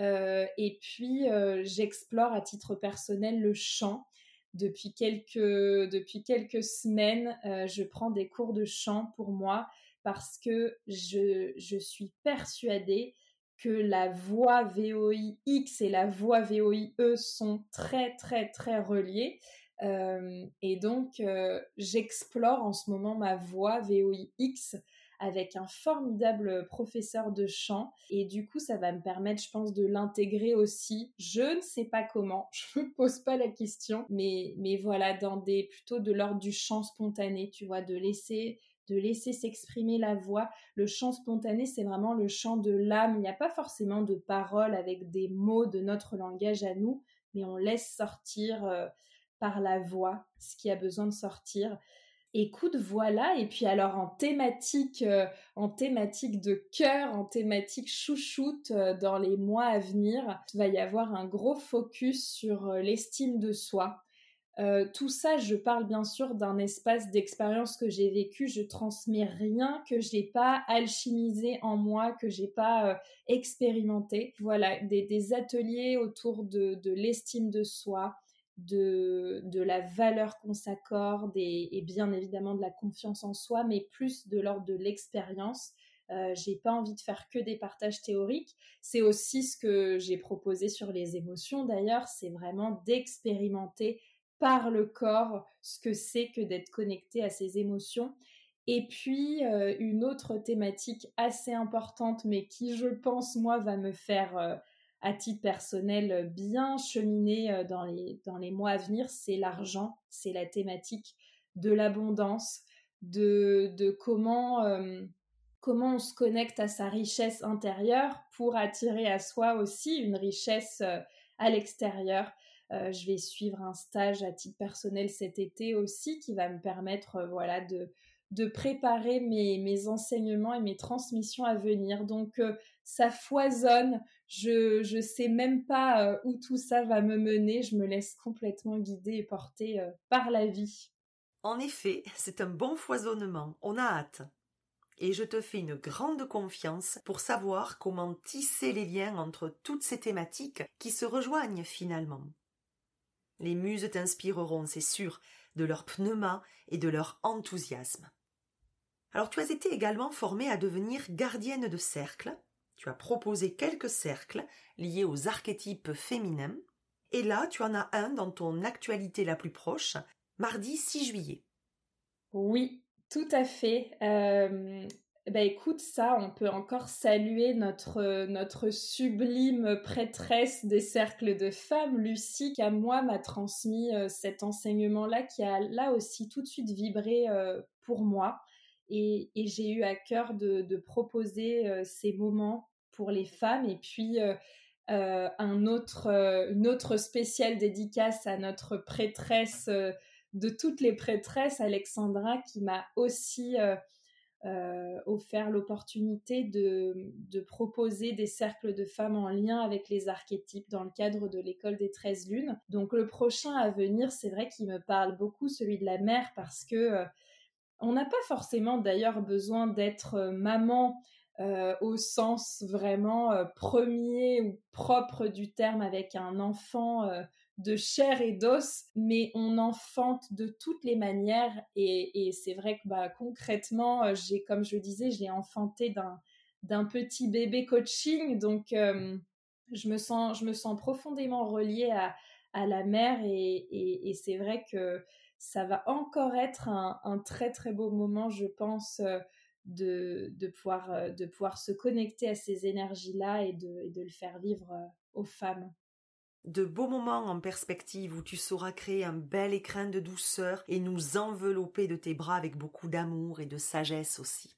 Euh, et puis, j'explore à titre personnel le chant. Depuis quelques, depuis quelques semaines, je prends des cours de chant pour moi parce que je, suis persuadée que la voix VOIX et la voix VOIE sont très très très reliées. Euh, et donc, euh, j'explore en ce moment ma voix VOIX avec un formidable professeur de chant. Et du coup, ça va me permettre, je pense, de l'intégrer aussi. Je ne sais pas comment, je ne me pose pas la question, mais, mais voilà, dans des plutôt de l'ordre du chant spontané, tu vois, de laisser de laisser s'exprimer la voix. Le chant spontané, c'est vraiment le chant de l'âme. Il n'y a pas forcément de paroles avec des mots de notre langage à nous, mais on laisse sortir euh, par la voix ce qui a besoin de sortir. Écoute, voilà. Et puis alors en thématique, euh, en thématique de cœur, en thématique chouchoute, euh, dans les mois à venir, il va y avoir un gros focus sur l'estime de soi. Euh, tout ça, je parle bien sûr d'un espace d'expérience que j'ai vécu. Je transmets rien que j'ai pas alchimisé en moi, que j'ai pas euh, expérimenté. Voilà, des, ateliers autour de, l'estime de soi, de, la valeur qu'on s'accorde et, bien évidemment de la confiance en soi, mais plus de l'ordre de l'expérience. Euh, j'ai pas envie de faire que des partages théoriques. C'est aussi ce que j'ai proposé sur les émotions d'ailleurs, c'est vraiment d'expérimenter par le corps ce que c'est que d'être connecté à ses émotions. Et puis, euh, une autre thématique assez importante, mais qui, je pense, moi, va me faire, euh, à titre personnel, bien cheminer euh, dans, les, dans les mois à venir, c'est l'argent, c'est la thématique de l'abondance, de, de comment, comment on se connecte à sa richesse intérieure pour attirer à soi aussi une richesse à l'extérieur. Euh, je vais suivre un stage à titre personnel cet été aussi qui va me permettre euh, voilà, de, de préparer mes, mes, enseignements et mes transmissions à venir. Donc euh, ça foisonne, je ne sais même pas où tout ça va me mener, je me laisse complètement guider et porter par la vie. En effet, c'est un bon foisonnement, on a hâte. Et je te fais une grande confiance pour savoir comment tisser les liens entre toutes ces thématiques qui se rejoignent finalement. Les muses t'inspireront, c'est sûr, de leur pneuma et de leur enthousiasme. Alors tu as été également formée à devenir gardienne de cercle. Tu as proposé quelques cercles liés aux archétypes féminins. Et là, tu en as un dans ton actualité la plus proche, mardi 6 juillet. Oui, tout à fait. Euh, bah écoute, ça, on peut encore saluer notre, notre sublime prêtresse des cercles de femmes, Lucie, qui à moi m'a transmis euh, cet enseignement-là, qui a là aussi tout de suite vibré euh, pour moi. Et, j'ai eu à cœur de, proposer ces moments pour les femmes. Et puis, un autre, une autre spéciale dédicace à notre prêtresse de toutes les prêtresses, Alexandra, qui m'a aussi euh, offert l'opportunité de, proposer des cercles de femmes en lien avec les archétypes dans le cadre de l'école des 13 lunes. Donc le prochain à venir, c'est vrai qu'il me parle beaucoup, celui de la mère, parce que euh, on n'a pas forcément d'ailleurs besoin d'être euh, maman au sens vraiment premier ou propre du terme avec un enfant de chair et d'os, mais on enfante de toutes les manières. Et, c'est vrai que bah, concrètement, euh, j'ai, comme je le disais, je l'ai enfanté d'un, petit bébé coaching. Donc, euh, je, me sens, je me sens profondément reliée à, la mère. Et, c'est vrai que ça va encore être un, très, très beau moment, je pense. Euh, de, pouvoir, de pouvoir se connecter à ces énergies-là et de, et de le faire vivre aux femmes de beaux moments en perspective où tu sauras créer un bel écrin de douceur et nous envelopper de tes bras avec beaucoup d'amour et de sagesse aussi.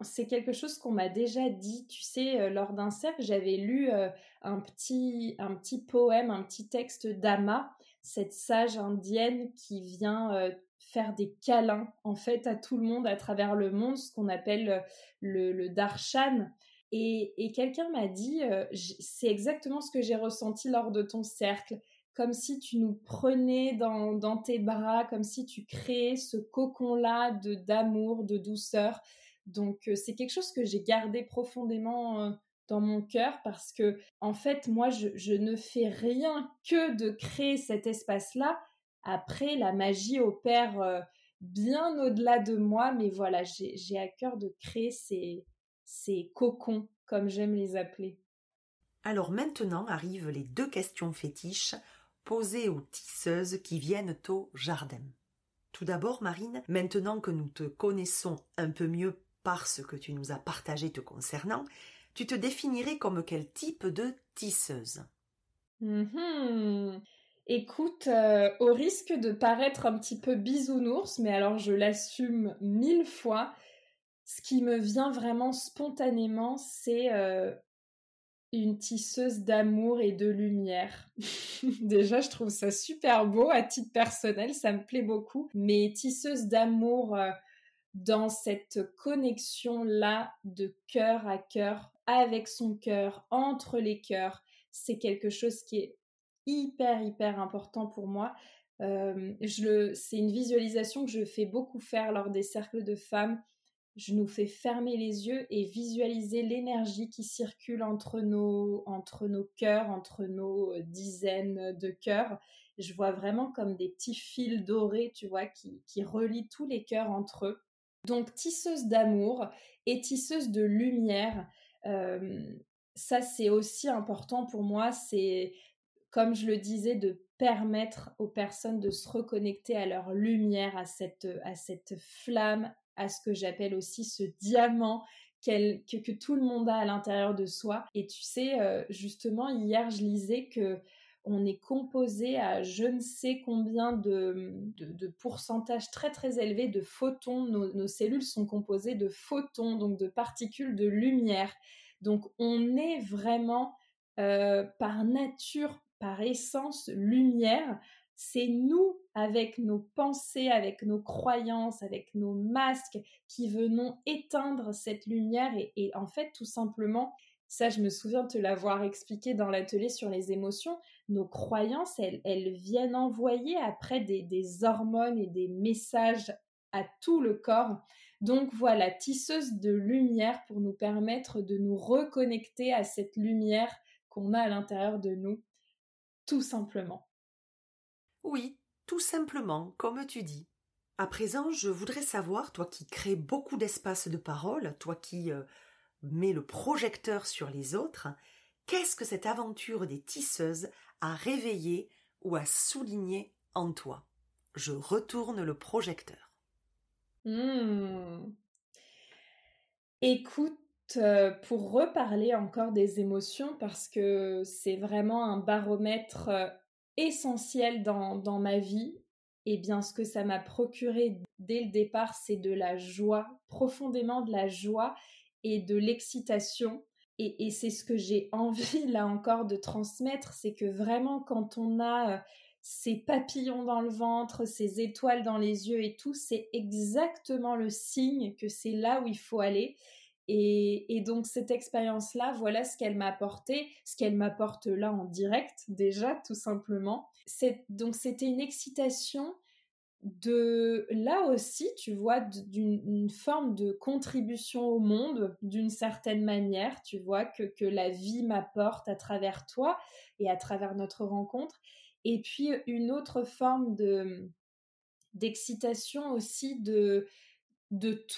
C'est quelque chose qu'on m'a déjà dit, tu sais, euh, lors d'un cercle, j'avais lu euh, un, petit, un petit poème, un petit texte d'Ama, cette sage indienne qui vient euh, faire des câlins en fait à tout le monde à travers le monde, ce qu'on appelle le, le darshan. Et, quelqu'un m'a dit, euh, c'est exactement ce que j'ai ressenti lors de ton cercle, comme si tu nous prenais dans, tes bras, comme si tu créais ce cocon-là de d'amour, de douceur. Donc euh, c'est quelque chose que j'ai gardé profondément euh, dans mon cœur parce que en fait moi je, ne fais rien que de créer cet espace-là. Après la magie opère bien au-delà de moi, mais voilà j'ai à cœur de créer ces ces cocons, comme j'aime les appeler. Alors maintenant arrivent les deux questions fétiches posées aux tisseuses qui viennent au jardin. Tout d'abord, Marine, maintenant que nous te connaissons un peu mieux par ce que tu nous as partagé te concernant, tu te définirais comme quel type de tisseuse? Mm-hmm. Écoute, euh, au risque de paraître un petit peu bisounours, mais alors je l'assume mille fois, ce qui me vient vraiment spontanément, c'est euh, une tisseuse d'amour et de lumière. Déjà, je trouve ça super beau à titre personnel, ça me plaît beaucoup. Mais tisseuse d'amour euh, dans cette connexion-là de cœur à cœur, avec son cœur, entre les cœurs, c'est quelque chose qui est hyper, hyper important pour moi. C'est une visualisation que je fais beaucoup faire lors des cercles de femmes je nous fais fermer les yeux et visualiser l'énergie qui circule entre nos, entre cœurs, entre nos euh, dizaines de cœurs. Je vois vraiment comme des petits fils dorés, tu vois, qui, qui relient tous les cœurs entre eux. Donc, tisseuse d'amour et tisseuse de lumière. Ça, c'est aussi important pour moi. C'est, comme je le disais, de permettre aux personnes de se reconnecter à leur lumière, à cette, à cette flamme à ce que j'appelle aussi ce diamant que, que, tout le monde a à l'intérieur de soi. Et tu sais, justement, hier, je lisais que on est composé à je ne sais combien de, pourcentages très très élevés de photons. Nos, cellules sont composées de photons, donc de particules de lumière. Donc on est vraiment euh, par nature, par essence, lumière c'est nous, avec nos pensées, avec nos croyances, avec nos masques, qui venons éteindre cette lumière et, en fait, tout simplement, ça, je me souviens te l'avoir expliqué dans l'atelier sur les émotions. Nos croyances, elles, viennent envoyer après des, hormones et des messages à tout le corps. Donc voilà, tisseuse de lumière pour nous permettre de nous reconnecter à cette lumière qu'on a à l'intérieur de nous, tout simplement. Oui, tout simplement, comme tu dis. À présent, je voudrais savoir, toi qui crées beaucoup d'espace de parole, toi qui euh, mets le projecteur sur les autres, qu'est-ce que cette aventure des tisseuses a réveillé ou a souligné en toi? Je retourne le projecteur. Hmm. Écoute, euh, pour reparler encore des émotions, parce que c'est vraiment un baromètre euh, essentiel dans, ma vie, et bien ce que ça m'a procuré dès le départ, c'est de la joie, profondément de la joie et de l'excitation. Et, c'est ce que j'ai envie, là encore, de transmettre, c'est que vraiment, quand on a euh, ces papillons dans le ventre, ces étoiles dans les yeux et tout, c'est exactement le signe que c'est là où il faut aller. Et, donc cette expérience-là, voilà ce qu'elle m'a apporté, ce qu'elle m'apporte là en direct déjà, tout simplement. Donc c'était une excitation de là aussi, tu vois, d'une forme de contribution au monde, d'une certaine manière, tu vois, que, la vie m'apporte à travers toi et à travers notre rencontre. Et puis une autre forme de d'excitation aussi de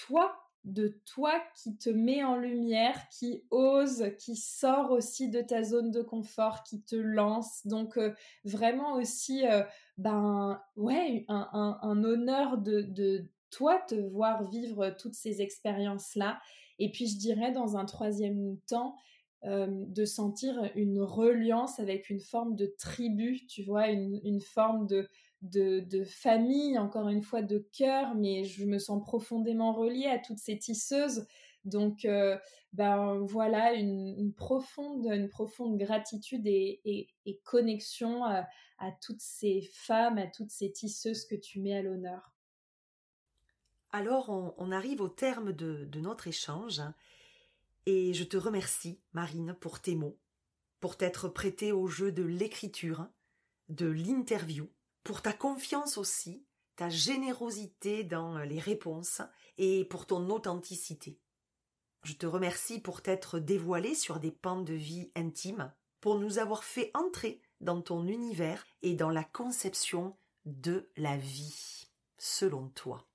toi de toi qui te met en lumière, qui ose, qui sort aussi de ta zone de confort, qui te lance. Donc euh, vraiment aussi, euh, ben ouais, un, honneur de, de, toi te voir vivre toutes ces expériences-là. Et puis je dirais dans un troisième temps, euh, de sentir une reliance avec une forme de tribu, tu vois, une, une forme de, de, famille, encore une fois de cœur, mais je me sens profondément reliée à toutes ces tisseuses. Donc, euh, ben voilà, une, profonde, une profonde gratitude et, connexion à, toutes ces femmes, à toutes ces tisseuses que tu mets à l'honneur. Alors, on, arrive au terme de, de notre échange, et je te remercie, Marine, pour tes mots, pour t'être prêtée au jeu de l'écriture, de l'interview, pour ta confiance aussi, ta générosité dans les réponses et pour ton authenticité. Je te remercie pour t'être dévoilé sur des pans de vie intimes, pour nous avoir fait entrer dans ton univers et dans la conception de la vie, selon toi.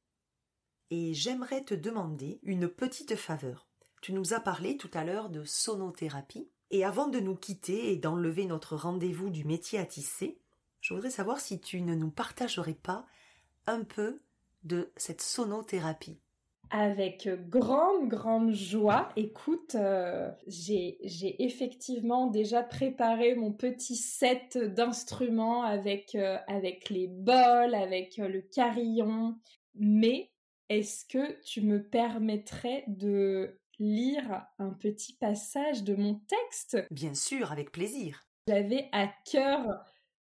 Et j'aimerais te demander une petite faveur. Tu nous as parlé tout à l'heure de sonothérapie, et avant de nous quitter et d'enlever notre rendez-vous du métier à tisser, je voudrais savoir si tu ne nous partagerais pas un peu de cette sonothérapie. Avec grande, grande joie. Écoute, euh, j'ai effectivement déjà préparé mon petit set d'instruments avec, euh, avec les bols, avec euh, le carillon. Mais est-ce que tu me permettrais de lire un petit passage de mon texte? Bien sûr, avec plaisir. J'avais à cœur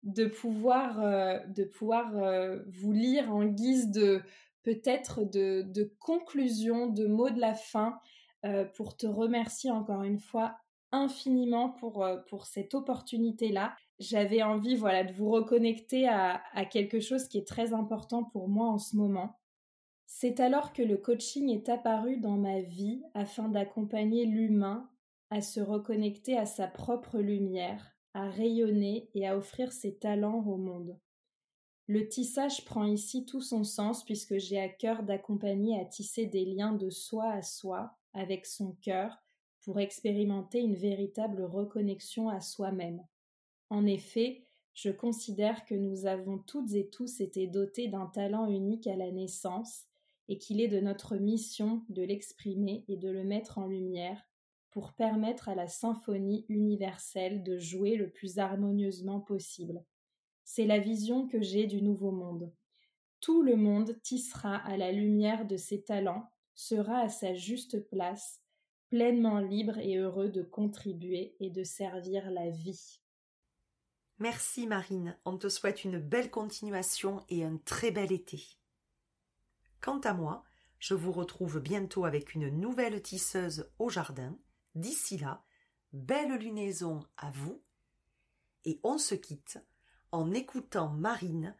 de pouvoir, euh, de pouvoir euh, vous lire en guise de peut-être de, de, conclusion, de mots de la fin, euh, pour te remercier encore une fois infiniment pour, pour cette opportunité-là. J'avais envie voilà, de vous reconnecter à, à quelque chose qui est très important pour moi en ce moment. C'est alors que le coaching est apparu dans ma vie afin d'accompagner l'humain à se reconnecter à sa propre lumière, à rayonner et à offrir ses talents au monde. Le tissage prend ici tout son sens puisque j'ai à cœur d'accompagner à tisser des liens de soi à soi avec son cœur pour expérimenter une véritable reconnexion à soi-même. En effet, je considère que nous avons toutes et tous été dotés d'un talent unique à la naissance et qu'il est de notre mission de l'exprimer et de le mettre en lumière pour permettre à la symphonie universelle de jouer le plus harmonieusement possible. C'est la vision que j'ai du nouveau monde. Tout le monde tissera à la lumière de ses talents, sera à sa juste place, pleinement libre et heureux de contribuer et de servir la vie. Merci Marine, on te souhaite une belle continuation et un très bel été. Quant à moi, je vous retrouve bientôt avec une nouvelle tisseuse au jardin D'ici là, belle lunaison à vous, et on se quitte en écoutant Marine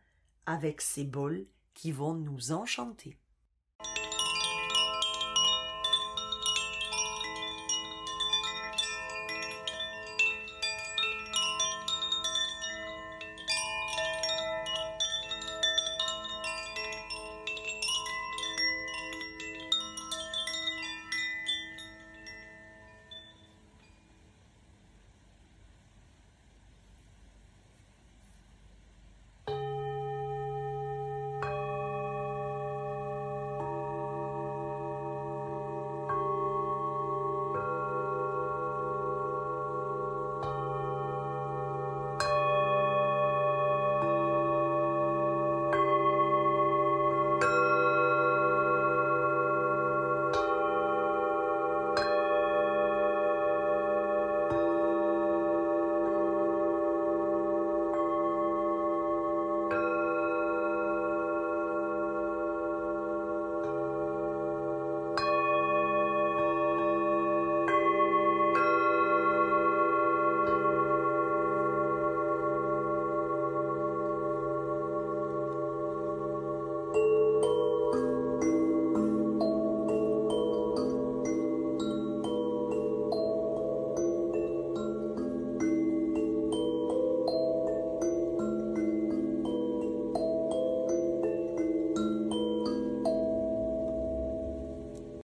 avec ses bols qui vont nous enchanter.